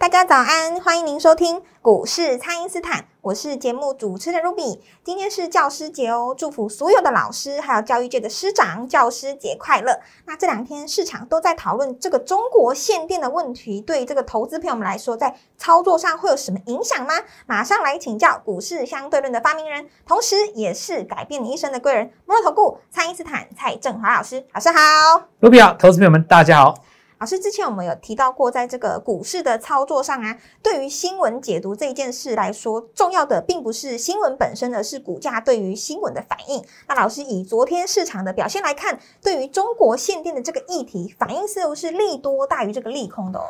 大家早安，欢迎您收听股市蔡因斯坦，我是节目主持人 Ruby。今天是教师节哦，祝福所有的老师还有教育界的师长，教师节快乐。那这两天市场都在讨论这个中国限电的问题，对这个投资朋友们来说，在操作上会有什么影响吗？马上来请教股市相对论的发明人，同时也是改变你一生的贵人——摩尔投顾蔡因斯坦蔡振华老师。老师好，Ruby 好，投资朋友们大家好。老师，之前我们有提到过，在这个股市的操作上啊，对于新闻解读这件事来说，重要的并不是新闻本身，而是股价对于新闻的反应。那老师以昨天市场的表现来看，对于中国限电的这个议题，反应似乎是利多大于这个利空的哦。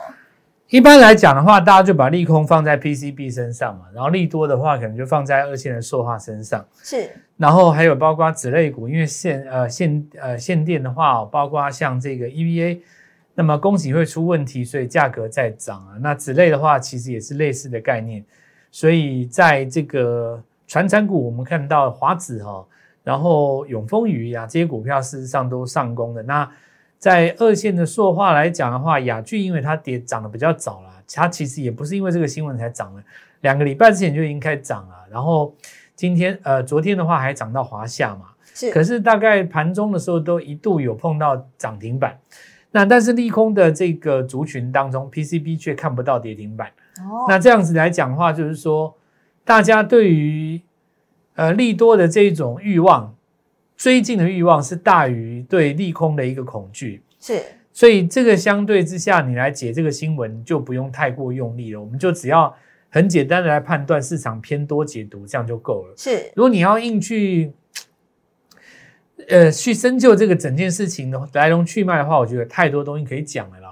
一般来讲的话，大家就把利空放在 PCB 身上嘛，然后利多的话，可能就放在二线的塑化身上。是，然后还有包括子类股，因为限呃限呃限电的话，包括像这个 EVA。那么供给会出问题，所以价格在涨啊。那此类的话，其实也是类似的概念。所以在这个传产股，我们看到华子哈，然后永丰余啊这些股票，事实上都上攻的。那在二线的塑化来讲的话，雅聚因为它跌涨得比较早了，它其实也不是因为这个新闻才涨的，两个礼拜之前就已经开始涨了。然后今天呃昨天的话还涨到华夏嘛，是。可是大概盘中的时候都一度有碰到涨停板。那但是利空的这个族群当中，PCB 却看不到跌停板。哦，那这样子来讲的话，就是说大家对于呃利多的这种欲望，追进的欲望是大于对利空的一个恐惧。是，所以这个相对之下，你来解这个新闻就不用太过用力了，我们就只要很简单的来判断市场偏多解读，这样就够了。是，如果你要硬去。呃，去深究这个整件事情的来龙去脉的话，我觉得太多东西可以讲了啦。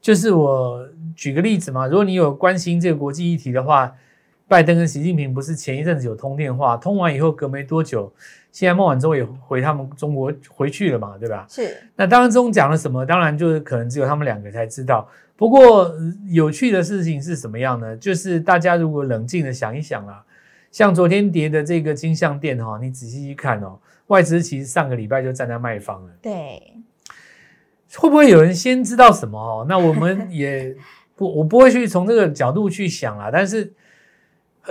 就是我举个例子嘛，如果你有关心这个国际议题的话，拜登跟习近平不是前一阵子有通电话，通完以后隔没多久，现在孟晚舟也回他们中国回去了嘛，对吧？是。那当中讲了什么？当然就是可能只有他们两个才知道。不过有趣的事情是什么样呢？就是大家如果冷静的想一想啊，像昨天跌的这个金项店哈，你仔细一看哦。外资其实上个礼拜就站在卖方了，对，会不会有人先知道什么哦？那我们 也不，我不会去从这个角度去想啦。但是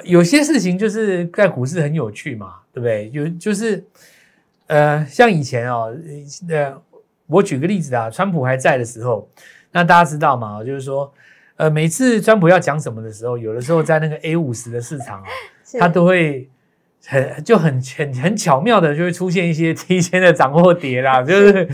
有些事情就是在股市很有趣嘛，对不对？有就是呃，像以前哦，呃，我举个例子啊，川普还在的时候，那大家知道嘛，就是说，呃，每次川普要讲什么的时候，有的时候在那个 A 五十的市场啊，他都会。很就很很很巧妙的就会出现一些 提前的涨或跌啦，就是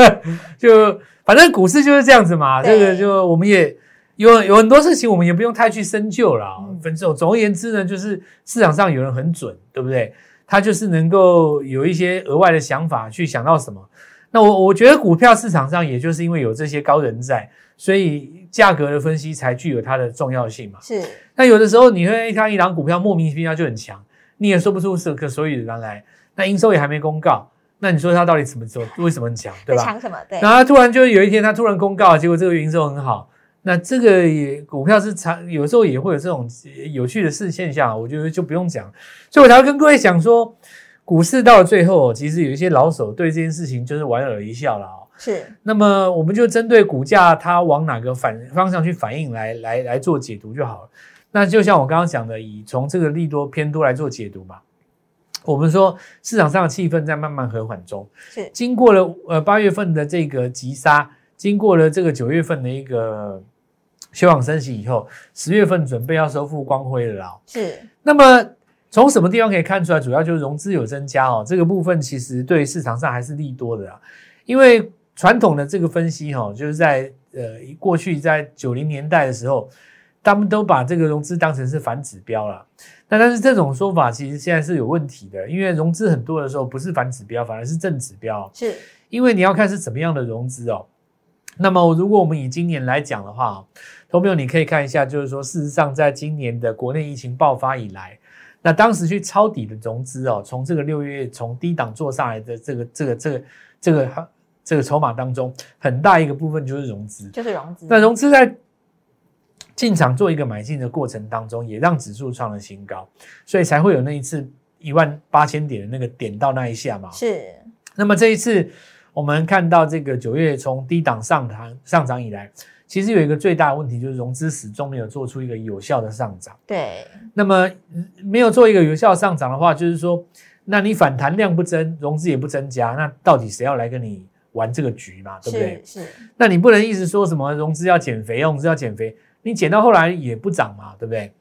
就反正股市就是这样子嘛。这个就我们也有有很多事情，我们也不用太去深究了。分总总而言之呢，就是市场上有人很准，对不对？他就是能够有一些额外的想法去想到什么。那我我觉得股票市场上也就是因为有这些高人在，所以价格的分析才具有它的重要性嘛。是。那有的时候你会看一档股票莫名其妙就很强。你也说不出是个所以然来，那营收也还没公告，那你说它到底怎么时候为什么很强，对吧？强什么？对。然后突然就有一天它突然公告，结果这个营收很好，那这个也股票是长，有时候也会有这种有趣的事现象，我觉得就不用讲。所以我才会跟各位讲说，股市到了最后，其实有一些老手对这件事情就是莞尔一笑了哦。是。那么我们就针对股价它往哪个反方向去反应来来来做解读就好了。那就像我刚刚讲的，以从这个利多偏多来做解读嘛。我们说市场上的气氛在慢慢和缓中，是经过了呃八月份的这个急杀，经过了这个九月份的一个休养生息以后，十月份准备要收复光辉了啦。是。那么从什么地方可以看出来？主要就是融资有增加哦，这个部分其实对市场上还是利多的啊。因为传统的这个分析哈，就是在呃过去在九零年代的时候。他们都把这个融资当成是反指标了，那但是这种说法其实现在是有问题的，因为融资很多的时候不是反指标，反而是正指标。是，因为你要看是怎么样的融资哦。那么如果我们以今年来讲的话，投朋友你可以看一下，就是说事实上在今年的国内疫情爆发以来，那当时去抄底的融资哦，从这个六月从低档做上来的这个这个这个这个这个筹码当中，很大一个部分就是融资，就是融资。那融资在进场做一个买进的过程当中，也让指数创了新高，所以才会有那一次一万八千点的那个点到那一下嘛。是。那么这一次我们看到这个九月从低档上涨上涨以来，其实有一个最大的问题就是融资始终没有做出一个有效的上涨。对。那么没有做一个有效上涨的话，就是说，那你反弹量不增，融资也不增加，那到底谁要来跟你玩这个局嘛？对不对？是。那你不能一直说什么融资要减肥，融资要减肥。你减到后来也不涨嘛，对不对？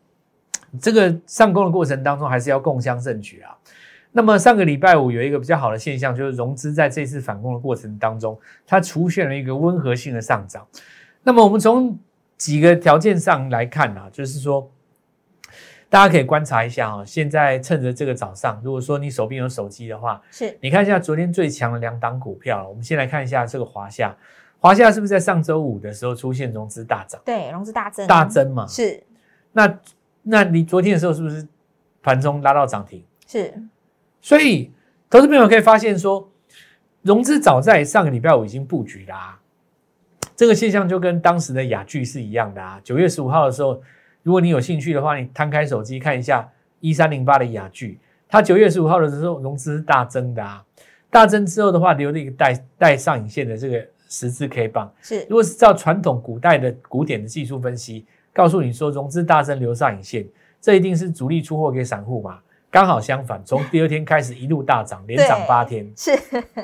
这个上攻的过程当中还是要共襄盛举啊。那么上个礼拜五有一个比较好的现象，就是融资在这次反攻的过程当中，它出现了一个温和性的上涨。那么我们从几个条件上来看啊，就是说大家可以观察一下啊，现在趁着这个早上，如果说你手边有手机的话，是你看一下昨天最强的两档股票，我们先来看一下这个华夏。华夏是不是在上周五的时候出现融资大涨？对，融资大增，大增嘛。是。那那你昨天的时候是不是盘中拉到涨停？是。所以，投资朋友可以发现说，融资早在上个礼拜五已经布局啦。这个现象就跟当时的雅聚是一样的啊。九月十五号的时候，如果你有兴趣的话，你摊开手机看一下一三零八的雅聚，它九月十五号的时候融资是大增的啊。大增之后的话，留了一个带带上影线的这个。十字 K 棒是，如果是照传统古代的古典的技术分析，告诉你说融资大增留上影线，这一定是主力出货给散户嘛？刚好相反，从第二天开始一路大涨，连涨八天。是，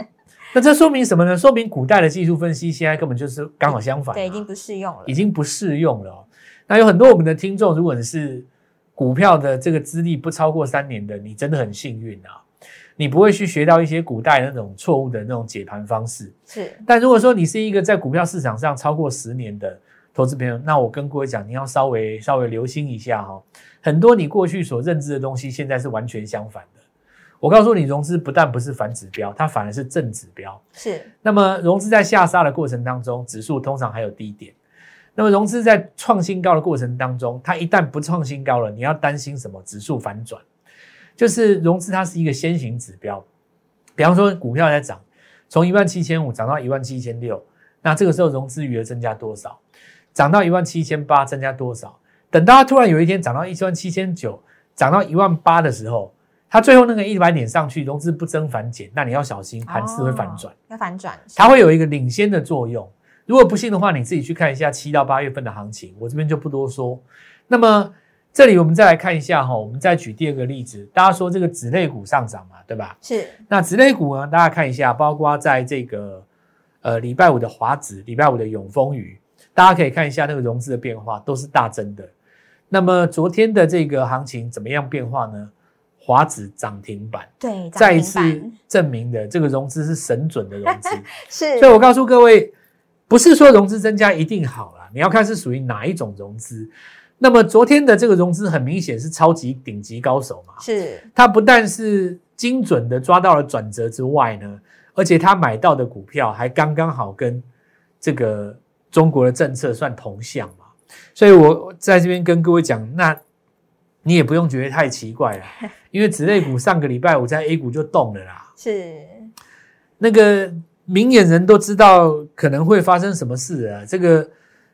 那这说明什么呢？说明古代的技术分析现在根本就是刚好相反，对，已经不适用了，已经不适用了。那有很多我们的听众，如果你是股票的这个资历不超过三年的，你真的很幸运啊。你不会去学到一些古代那种错误的那种解盘方式，是。但如果说你是一个在股票市场上超过十年的投资朋友，那我跟各位讲，你要稍微稍微留心一下哈。很多你过去所认知的东西，现在是完全相反的。我告诉你，融资不但不是反指标，它反而是正指标。是。那么融资在下杀的过程当中，指数通常还有低点。那么融资在创新高的过程当中，它一旦不创新高了，你要担心什么？指数反转。就是融资，它是一个先行指标。比方说，股票在涨，从一万七千五涨到一万七千六，那这个时候融资余额增加多少？涨到一万七千八，增加多少？等到它突然有一天涨到一万七千九，涨到一万八的时候，它最后那个一百点上去，融资不增反减，那你要小心，盘势会反转。要反转，它会有一个领先的作用。如果不信的话，你自己去看一下七到八月份的行情，我这边就不多说。那么。这里我们再来看一下哈，我们再举第二个例子。大家说这个子类股上涨嘛，对吧？是。那子类股呢？大家看一下，包括在这个呃礼拜五的华子，礼拜五的永丰余，大家可以看一下那个融资的变化，都是大增的。那么昨天的这个行情怎么样变化呢？华子涨停板，对，再一次证明的这个融资是神准的融资。是。所以我告诉各位，不是说融资增加一定好了，你要看是属于哪一种融资。那么昨天的这个融资很明显是超级顶级高手嘛？是，他不但是精准的抓到了转折之外呢，而且他买到的股票还刚刚好跟这个中国的政策算同向嘛，所以我在这边跟各位讲，那你也不用觉得太奇怪了，因为子类股上个礼拜五在 A 股就动了啦，是，那个明眼人都知道可能会发生什么事啊，这个。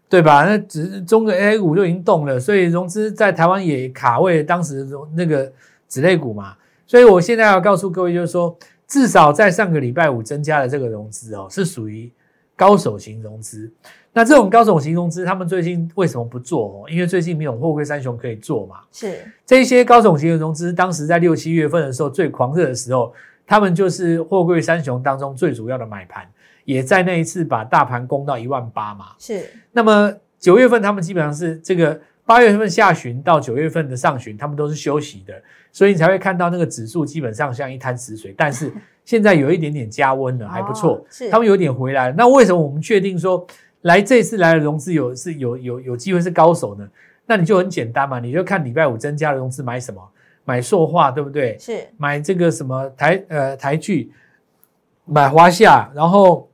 对吧？那只中国 A 股就已经动了，所以融资在台湾也卡位当时那个子类股嘛。所以我现在要告诉各位，就是说，至少在上个礼拜五增加的这个融资哦，是属于高手型融资。那这种高手型融资，他们最近为什么不做哦？因为最近没有货柜三雄可以做嘛。是这些高手型的融资，当时在六七月份的时候最狂热的时候，他们就是货柜三雄当中最主要的买盘。也在那一次把大盘攻到一万八嘛，是。那么九月份他们基本上是这个八月份下旬到九月份的上旬，他们都是休息的，所以你才会看到那个指数基本上像一滩死水。但是现在有一点点加温了，还不错。是，他们有点回来了。那为什么我们确定说来这次来的融资有是有有有机会是高手呢？那你就很简单嘛，你就看礼拜五增加的融资买什么？买塑化，对不对？是。买这个什么台呃台剧，买华夏，然后。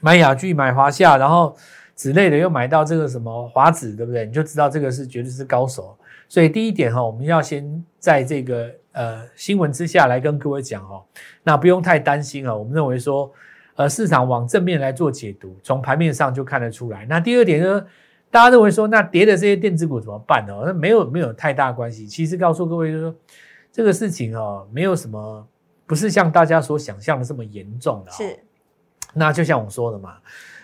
买雅聚、买华夏，然后之类的又买到这个什么华子，对不对？你就知道这个是绝对是高手。所以第一点哈，我们要先在这个呃新闻之下来跟各位讲哦，那不用太担心啊。我们认为说，呃，市场往正面来做解读，从盘面上就看得出来。那第二点呢，大家认为说，那跌的这些电子股怎么办呢？那没有没有太大关系。其实告诉各位就是说，这个事情哦，没有什么，不是像大家所想象的这么严重的。是。那就像我说的嘛，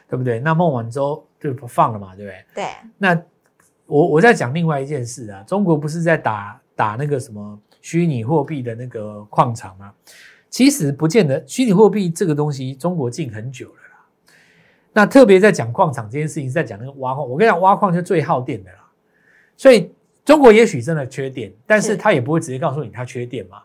对不对？那孟晚舟就不放了嘛，对不对？对。那我我在讲另外一件事啊，中国不是在打打那个什么虚拟货币的那个矿场吗？其实不见得，虚拟货币这个东西中国禁很久了啦。那特别在讲矿场这件事情，在讲那个挖矿，我跟你讲，挖矿是最耗电的啦。所以中国也许真的缺电，但是他也不会直接告诉你他缺电嘛。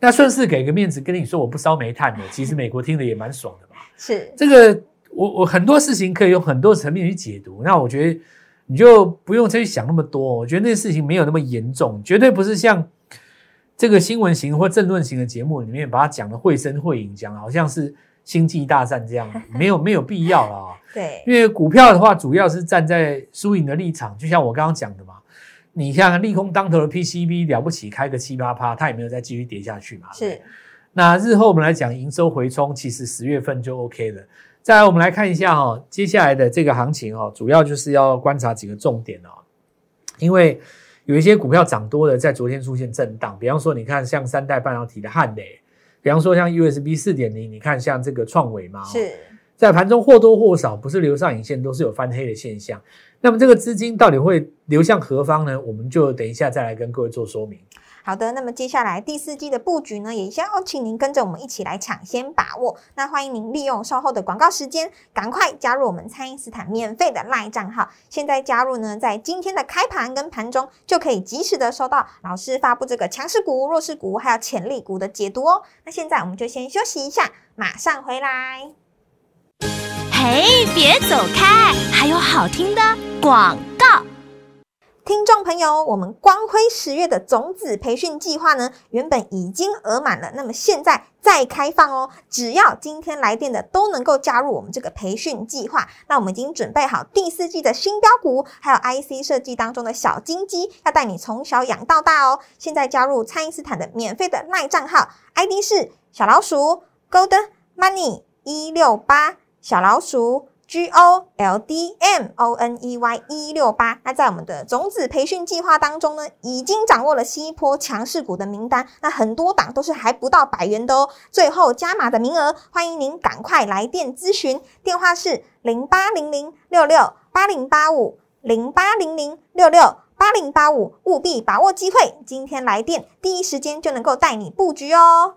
那顺势给个面子跟你说我不烧煤炭的，其实美国听的也蛮爽的嘛。是这个，我我很多事情可以用很多层面去解读。那我觉得你就不用再去想那么多。我觉得那事情没有那么严重，绝对不是像这个新闻型或政论型的节目里面把它讲的绘声绘影，讲好像是星际大战这样，没有没有必要了啊。对，因为股票的话，主要是站在输赢的立场，就像我刚刚讲的嘛。你像利空当头的 PCB 了不起，开个七八趴，它也没有再继续跌下去嘛。是。那日后我们来讲营收回冲，其实十月份就 OK 了。再来，我们来看一下哈，接下来的这个行情哈，主要就是要观察几个重点哦。因为有一些股票涨多了，在昨天出现震荡，比方说你看像三代半导体的汉磊，比方说像 USB 四点零，你看像这个创伟嘛，是在盘中或多或少不是留上影线，都是有翻黑的现象。那么这个资金到底会流向何方呢？我们就等一下再来跟各位做说明。好的，那么接下来第四季的布局呢，也先邀请您跟着我们一起来抢先把握。那欢迎您利用稍后的广告时间，赶快加入我们蔡因斯坦免费的赖账号。现在加入呢，在今天的开盘跟盘中就可以及时的收到老师发布这个强势股、弱势股还有潜力股的解读哦。那现在我们就先休息一下，马上回来。嘿，别走开，还有好听的广告。听众朋友，我们光辉十月的种子培训计划呢，原本已经额满了，那么现在再开放哦，只要今天来电的都能够加入我们这个培训计划。那我们已经准备好第四季的新标股，还有 IC 设计当中的小金鸡，要带你从小养到大哦。现在加入蔡因斯坦的免费的赖账号，ID 是小老鼠 Gold Money 一六八小老鼠。G O L D M O N E Y 一六八，那在我们的种子培训计划当中呢，已经掌握了新一波强势股的名单，那很多档都是还不到百元的哦。最后加码的名额，欢迎您赶快来电咨询，电话是零八零零六六八零八五零八零零六六八零八五，务必把握机会，今天来电，第一时间就能够带你布局哦。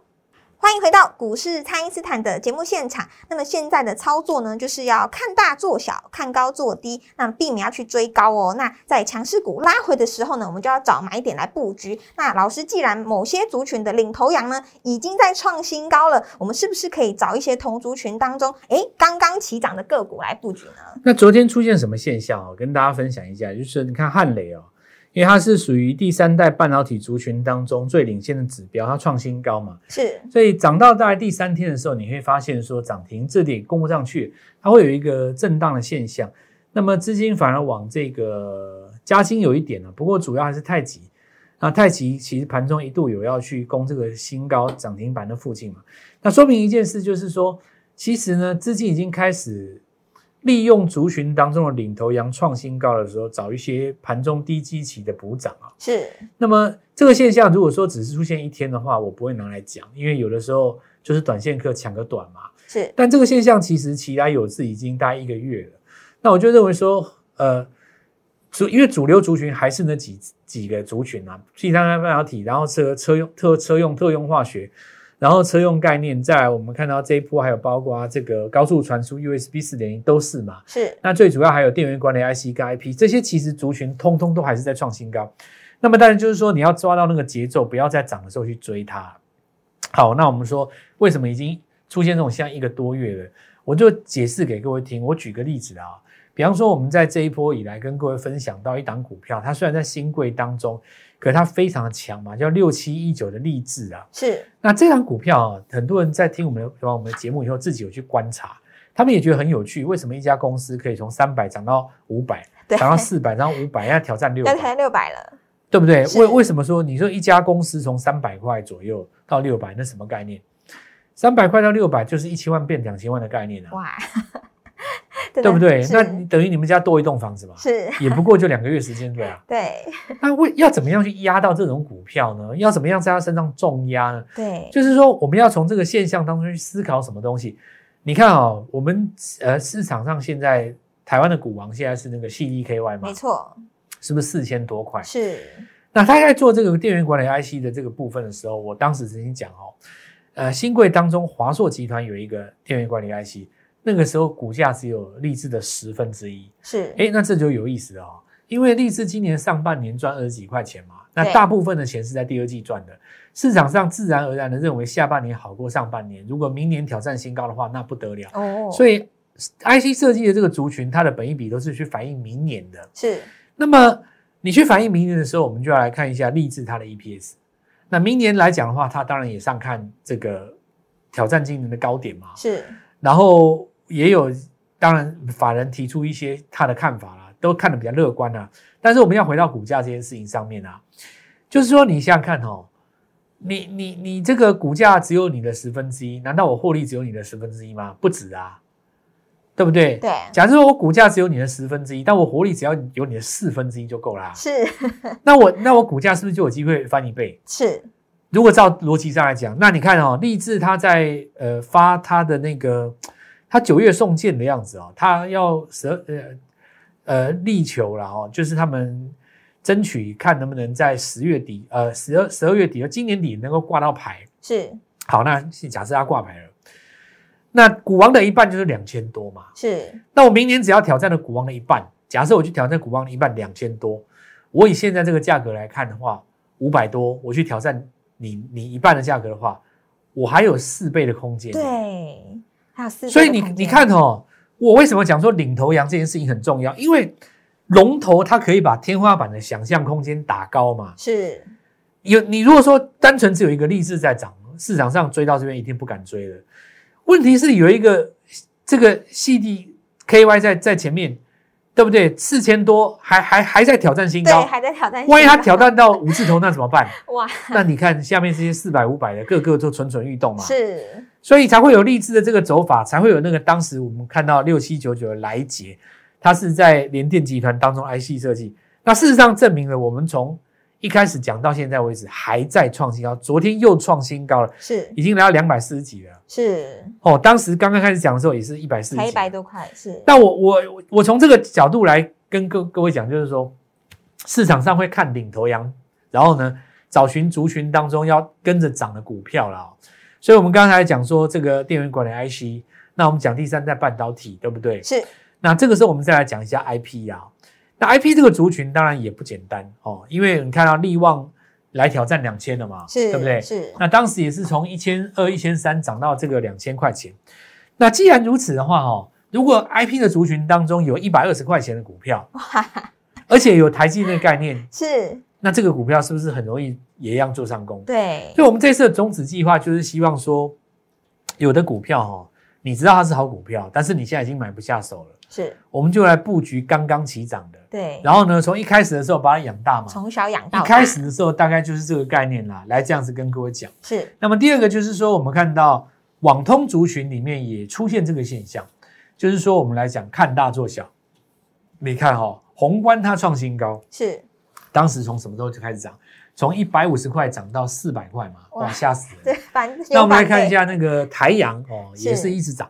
欢迎回到股市，蔡因斯坦的节目现场。那么现在的操作呢，就是要看大做小，看高做低，那避免要去追高哦。那在强势股拉回的时候呢，我们就要找买点来布局。那老师，既然某些族群的领头羊呢已经在创新高了，我们是不是可以找一些同族群当中，哎，刚刚起涨的个股来布局呢？那昨天出现什么现象哦？跟大家分享一下，就是你看汉雷哦。因为它是属于第三代半导体族群当中最领先的指标，它创新高嘛，是，所以涨到大概第三天的时候，你会发现说涨停这点攻不上去，它会有一个震荡的现象，那么资金反而往这个加金有一点了，不过主要还是太极，那太极其实盘中一度有要去攻这个新高涨停板的附近嘛，那说明一件事就是说，其实呢资金已经开始。利用族群当中的领头羊创新高的时候，找一些盘中低基期的补涨啊。是。那么这个现象，如果说只是出现一天的话，我不会拿来讲，因为有的时候就是短线客抢个短嘛。是。但这个现象其实其来有自，已经大概一个月了。那我就认为说，呃，主因为主流族群还是那几几个族群啊，第三代半导体，然后车车用特车用特用化学。然后车用概念，再来我们看到这一波还有包括这个高速传输 USB 四点零都是嘛？是。那最主要还有电源管理 IC 跟 IP，这些其实族群通通都还是在创新高。那么当然就是说你要抓到那个节奏，不要在涨的时候去追它。好，那我们说为什么已经出现这种像一个多月了？我就解释给各位听。我举个例子啊，比方说我们在这一波以来跟各位分享到一档股票，它虽然在新贵当中。可是它非常的强嘛，叫六七一九的励志啊，是。那这张股票啊，很多人在听我们的我们的节目以后，自己有去观察，他们也觉得很有趣，为什么一家公司可以从三百涨到五百，对。涨到四百，涨到五百，要挑战六百，要才六百了，对不对？是。为为什么说你说一家公司从三百块左右到六百，那什么概念？三百块到六百就是一千万变两千万的概念啊，哇，对不对？那等于你们家多一栋房子嘛，是，也不过就两个月时间，对啊。对 那为要怎么样去压到这种股票呢？要怎么样在它身上重压呢？对，就是说，我们要从这个现象当中去思考什么东西。你看哦，我们呃市场上现在台湾的股王现在是那个 CDKY 嘛没，错，是不是四千多块？是那他在做这个电源管理 IC 的这个部分的时候，我当时曾经讲哦，呃，新贵当中华硕集团有一个电源管理 IC，那个时候股价只有立志的十分之一。是，哎，那这就有意思了哦，因为立志今年上半年赚二十几块钱嘛，那大部分的钱是在第二季赚的，市场上自然而然的认为下半年好过上半年，如果明年挑战新高的话，那不得了。哦，所以 IC 设计的这个族群，它的本益比都是去反映明年的。是那么你去反映明年的时候，我们就要来看一下立志它的 EPS。那明年来讲的话，它当然也上看这个挑战今年的高点嘛，是，然后也有当然法人提出一些他的看法啦，都看得比较乐观啦。但是我们要回到股价这件事情上面啊，就是说你想想看哦，你你你这个股价只有你的十分之一，难道我获利只有你的十分之一吗？不止啊，对不对？对，假设说我股价只有你的十分之一，但我活力只要有你的四分之一就够啦。是那我那我股价是不是就有机会翻一倍？是，如果照逻辑上来讲，那你看哦，立志他在呃发他的那个他九月送件的样子哦，他要十二呃呃力求了哦，就是他们争取看能不能在十月底呃十二十二月底呃今年底能够挂到牌。是好，那假设他挂牌了，那股王的一半就是两千多嘛。是，那我明年只要挑战了股王的一半，假设我去挑战股王的一半两千多，我以现在这个价格来看的话，五百多，我去挑战你你一半的价格的话，我还有四倍的空间。，对，还有四，所以你你，看哦，我为什么讲说领头羊这件事情很重要？因为龙头它可以把天花板的想象空间打高嘛。是有你如果说单纯只有一个励志在涨，市场上追到这边一定不敢追了。问题是有一个这个 CDKY 在在前面，对不对？四千多还还还在挑战新对，高，还在挑战，万一他挑，战到五字头，那怎么办？哇，那你看下面这些四百五百的，个个都蠢蠢欲动嘛。是所以才会有励志的这个走法，才会有那个当时我们看到六七九九的来捷，它是在联电集团当中 IC 设计。那事实上证明了，我们从一开始讲到现在为止，还在创新高，昨天又创新高了，是已经来到两百四十几了。是，哦，当时刚刚开始讲的时候也是一百四十几才一。百多块，是那我我我从这个角度来跟各各位讲，就是说市场上会看领头羊，然后呢找寻族群当中要跟着涨的股票啦、哦。所以我们刚才讲说这个电源管理 IC，那我们讲第三代半导体，对不对？是那这个时候我们再来讲一下 IP 啊。那 IP 这个族群当然也不简单哦，因为你看到力旺来挑战两千了嘛，是，对不对？是那当时也是从一千二、一千三涨到这个两千块钱。那既然如此的话，哦，如果 IP 的族群当中有一百二十块钱的股票，而且有台积电的概念，是，那这个股票是不是很容易也一样做上攻？对，所以我们这次的种子计划就是希望说，有的股票哦，你知道它是好股票，但是你现在已经买不下手了，是，我们就来布局刚刚起涨的，对，然后呢，从一开始的时候把它养大嘛。从小养大。一开始的时候大概就是这个概念啦，来这样子跟各位讲。是。那么第二个就是说，我们看到网通族群里面也出现这个现象，就是说我们来讲看大做小。你看哈、哦，宏观它创新高，是当时从什么时候就开始涨？从一百五十块涨到四百块嘛，哇，哇吓死对人！，反那我们来看一，下那个台阳哦，也是一直涨。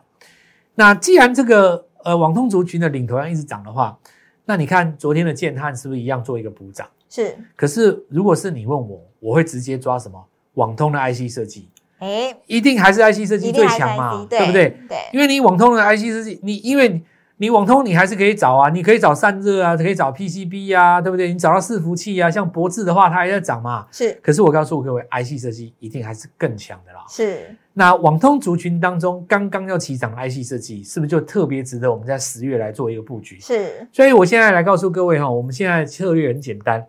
那既然这个呃网通族群的领头羊一直涨的话，那你看昨天的建汉是不是一样做一个补涨？是，可是如果是你问我，我会直接抓什么？网通的 IC 设计，哎，一定还是 IC 设计最强嘛对不对？？对，因为你网通的 IC 设计，你因为你你网通你还是可以找啊，你可以找散热啊，可以找 PCB 啊，对不对？你找到伺服器啊，像博智的话，它还在涨嘛。是可是我告诉各位，IC 设计一定还是更强的啦。是那网通族群当中刚刚要起涨的 IC 设计，是不是就特别值得我们在十月来做一个布局？是，所以我现在来告诉各位哈，我们现在策略很简单，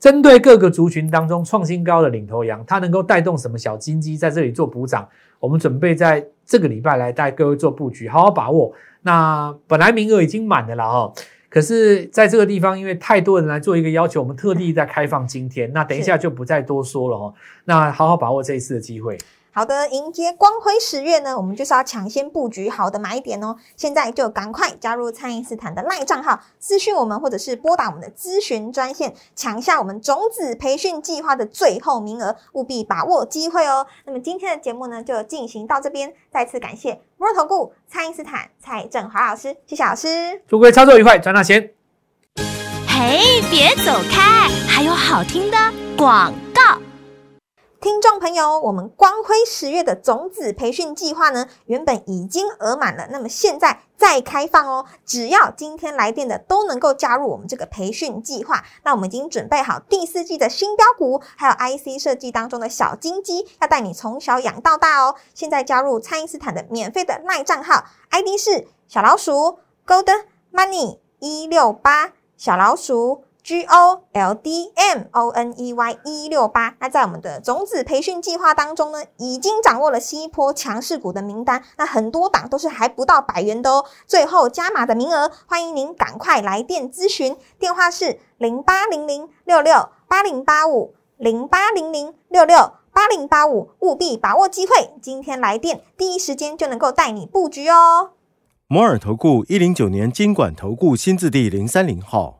针对各个族群当中创新高的领头羊，它能够带动什么小金鸡在这里做补涨？我们准备在这个礼拜来带各位做布局，好好把握。那本来名额已经满了啦哈，可是在这个地方，因为太多人来做一个要求，我们特地在开放今天。那等一下就不再多说了哦。那好好把握这一次的机会。好的，迎接光辉十月呢，我们就是要抢先布局好的买点哦。现在就赶快加入蔡因斯坦的赖账号，私讯我们，或者是拨打我们的咨询专线，抢下我们种子培训计划的最后名额，务必把握机会哦。那么今天的节目呢，就进行到这边，再次感谢摩尔投顾蔡因斯坦蔡振华老师，谢谢老师，祝各位操作愉快，赚大钱。嘿，别走开，还有好听的广告。听众朋友，我们光辉十月的种子培训计划呢，原本已经额满了，那么现在再开放哦，只要今天来电的都能够加入我们这个培训计划。那我们已经准备好第四季的新标股，还有 IC 设计当中的小金鸡，要带你从小养到大哦。现在加入蔡因斯坦的免费的赖账号，ID 是小老鼠 Gold Money 一六八小老鼠。G O L D M O N E Y 一六八，那在我们的种子培训计划当中呢，已经掌握了新一波强势股的名单，那很多档都是还不到百元的哦。最后加码的名额，欢迎您赶快来电咨询，电话是零八零零六六八零八五零八零零六六八零八五，务必把握机会，今天来电第一时间就能够带你布局哦。摩尔投顾一零九年经管投顾新字第零三零号。